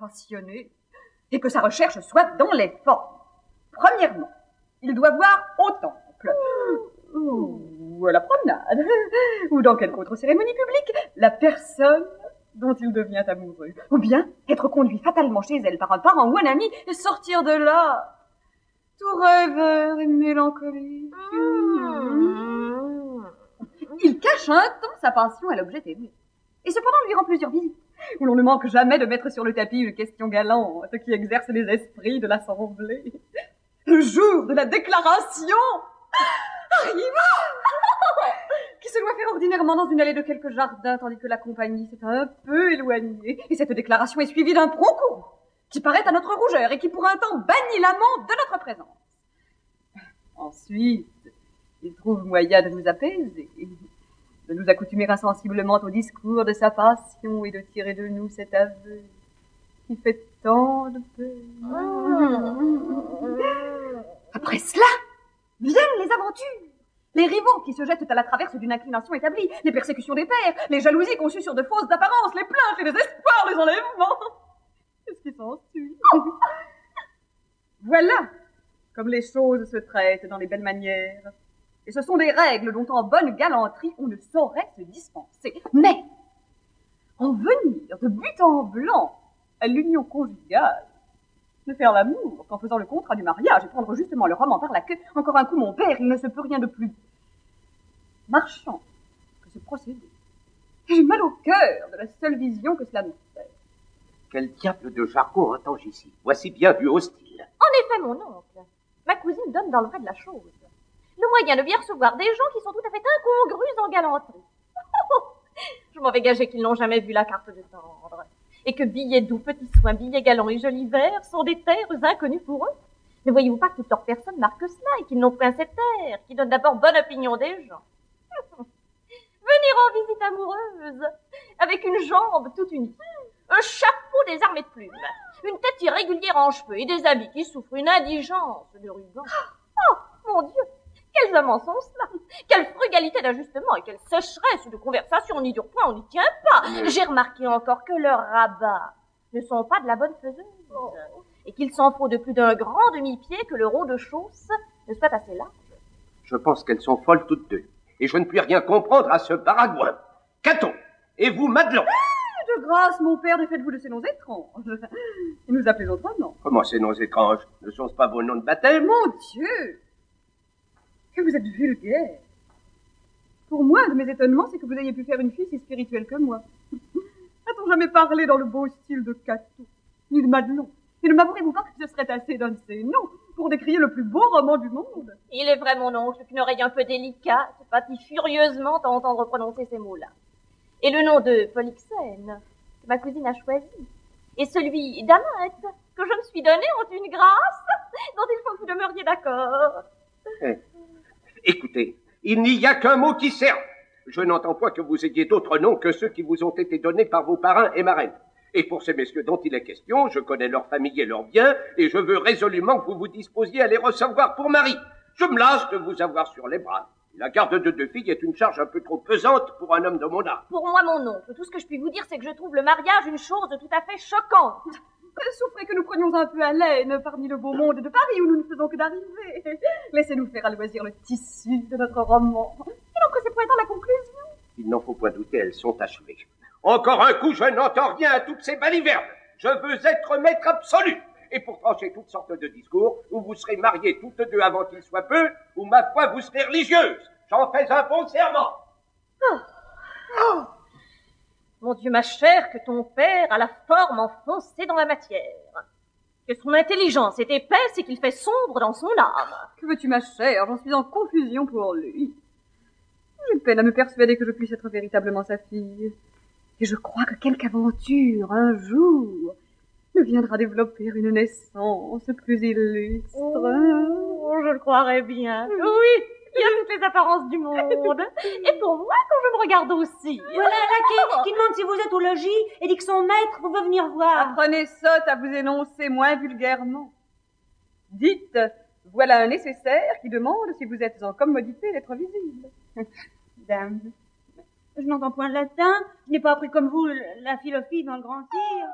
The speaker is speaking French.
passionné et que sa recherche soit dans les formes. Premièrement, il doit voir au temple, ou à la promenade, ou dans quelque autre cérémonie publique, la personne dont il devient amoureux. Ou bien être conduit fatalement chez elle par un parent ou un ami et sortir de là tout rêveur et mélancolique. Mmh. Il cache un temps sa passion à l'objet aimé. Et cependant lui rend plusieurs visites, où l'on ne manque jamais de mettre sur le tapis une question galante qui exerce les esprits de l'assemblée. Le jour de la déclaration arriva qui se doit faire ordinairement dans une allée de quelques jardins, tandis que la compagnie s'est un peu éloignée. Et cette déclaration est suivie d'un prompt qui paraît à notre rougeur et qui pour un temps bannit l'amant de notre présence. Ensuite, il trouve moyen de nous apaiser, de nous accoutumer insensiblement au discours de sa passion et de tirer de nous cet aveu qui fait tant de peine. Après cela, viennent les aventures. Les rivaux qui se jettent à la traverse d'une inclination établie, les persécutions des pères, les jalousies conçues sur de fausses apparences, les plaintes, les désespoirs, les enlèvements. Qu'est-ce qui s'ensuit? Voilà comme les choses se traitent dans les belles manières. Et ce sont des règles dont en bonne galanterie on ne saurait se dispenser. Mais, en venir de but en blanc à l'union conjugale, ne faire l'amour qu'en faisant le contrat du mariage et prendre justement le roman par la queue, encore un coup mon père, il ne se peut rien de plus marchand que ce procédé. J'ai mal au cœur de la seule vision que cela me fait. Quel diable de jargon entends-je ici Voici bien du hostile. En effet, mon oncle, ma cousine donne dans le vrai de la chose. Le moyen de bien recevoir des gens qui sont tout à fait incongrus en galanterie. Je m'en vais gager qu'ils n'ont jamais vu la carte de tendre et que billets doux, petits soins, billets galants et jolis verts sont des terres inconnues pour eux. Ne voyez-vous pas que toute leur personne marque cela et qu'ils n'ont point cette terre qui donne d'abord bonne opinion des gens? Venir en visite amoureuse avec une jambe toute unie, un chapeau des armées de plumes, une tête irrégulière en cheveux et des habits qui souffrent une indigence de ruban. Oh, Quelle frugalité d'ajustement et quelle sécheresse de conversation, ni du point, on n'y tient pas. J'ai remarqué encore que leurs rabats ne sont pas de la bonne faiseuse, oh. et qu'il s'en faut de plus d'un grand demi-pied que le rôle de chausse ne soit assez large. Je pense qu'elles sont folles toutes deux, et je ne puis rien comprendre à ce baragouin. Caton Et vous, Madelon ah, De grâce, mon père, défaites-vous de ces noms étranges. Et nous appelez autrement. Comment ces noms étranges? Ne sont-ce pas vos noms de baptême? Mon Dieu que vous êtes vulgaire. Pour moi, de mes étonnements, c'est que vous ayez pu faire une fille si spirituelle que moi. A-t-on jamais parlé dans le beau style de Cato, ni de Madelon? Et ne m'avouerez-vous pas que ce serait assez d'un de ces noms pour décrire le plus beau roman du monde? Il est vrai, mon oncle, qu'une oreille un peu délicate pâtit furieusement à entendre prononcer ces mots-là. Et le nom de Polixène, que ma cousine a choisi, et celui d'Amette, que je me suis donné, ont une grâce dont il faut que vous demeuriez d'accord. Eh, Écoutez, il n'y a qu'un mot qui serve. Je n'entends pas que vous ayez d'autres noms que ceux qui vous ont été donnés par vos parrains et marraines. Et pour ces messieurs dont il est question, je connais leur famille et leurs biens, et je veux résolument que vous vous disposiez à les recevoir pour mari. Je me lasse de vous avoir sur les bras. La garde de deux filles est une charge un peu trop pesante pour un homme de mon âge. Pour moi, mon oncle, tout ce que je puis vous dire, c'est que je trouve le mariage une chose tout à fait choquante. Souffrez que nous prenions un peu à l'aine parmi le beau monde de Paris où nous ne faisons que d'arriver. Laissez-nous faire à loisir le tissu de notre roman. Et donc, c'est dans la conclusion. Il n'en faut point douter, elles sont achevées. Encore un coup, je n'entends rien à toutes ces balivernes. Je veux être maître absolu. Et pour trancher toutes sortes de discours, où vous serez mariées toutes deux avant qu'il soit peu, ou ma foi, vous serez religieuse. J'en fais un bon serment. Oh. Oh. Mon Dieu, ma chère, que ton père a la forme enfoncée dans la matière. Que son intelligence est épaisse et qu'il fait sombre dans son âme. Que veux-tu, ma chère? J'en suis en confusion pour lui. J'ai peine à me persuader que je puisse être véritablement sa fille. Et je crois que quelque aventure, un jour, ne viendra développer une naissance plus illustre. Oh, je le croirais bien. Oui, il y a toutes les apparences du monde. Et pour moi, quand je me regarde aussi. Voilà la qui, demande si vous êtes au logis et dit que son maître vous veut venir voir. Apprenez sotte à vous énoncer moins vulgairement. Dites, voilà un nécessaire qui demande si vous êtes en commodité d'être visible. Dame, je n'entends point le latin, je n'ai pas appris comme vous la philosophie dans le grand tir.